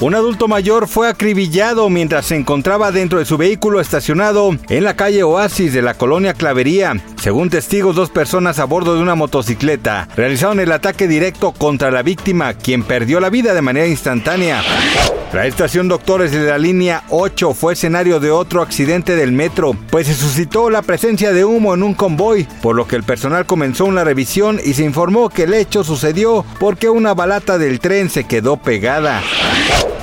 Un adulto mayor fue acribillado mientras se encontraba dentro de su vehículo estacionado en la calle Oasis de la colonia Clavería. Según testigos, dos personas a bordo de una motocicleta realizaron el ataque directo contra la víctima, quien perdió la vida de manera instantánea. La estación Doctores de la línea 8 fue escenario de otro accidente del metro, pues se suscitó la presencia de humo en un convoy, por lo que el personal comenzó una revisión y se informó que el hecho sucedió porque una balata del tren se quedó pegada.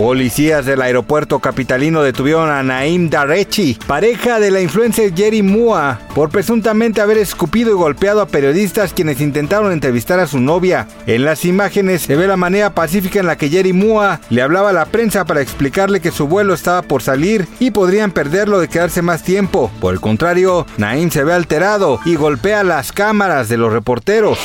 Policías del aeropuerto capitalino detuvieron a Naim Darechi, pareja de la influencer Jerry Mua, por presuntamente haber escupido y golpeado a periodistas quienes intentaron entrevistar a su novia. En las imágenes se ve la manera pacífica en la que Jerry Mua le hablaba a la prensa para explicarle que su vuelo estaba por salir y podrían perderlo de quedarse más tiempo. Por el contrario, Naim se ve alterado y golpea las cámaras de los reporteros.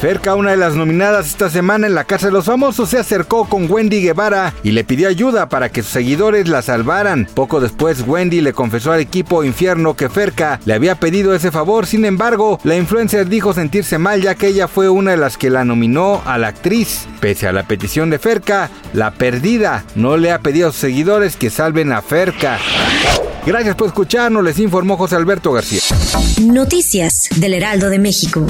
Ferca, una de las nominadas esta semana en la Casa de los Famosos, se acercó con Wendy Guevara y le pidió ayuda para que sus seguidores la salvaran. Poco después, Wendy le confesó al equipo Infierno que Ferca le había pedido ese favor. Sin embargo, la influencer dijo sentirse mal ya que ella fue una de las que la nominó a la actriz. Pese a la petición de Ferca, la perdida no le ha pedido a sus seguidores que salven a Ferca. Gracias por escucharnos, les informó José Alberto García. Noticias del Heraldo de México.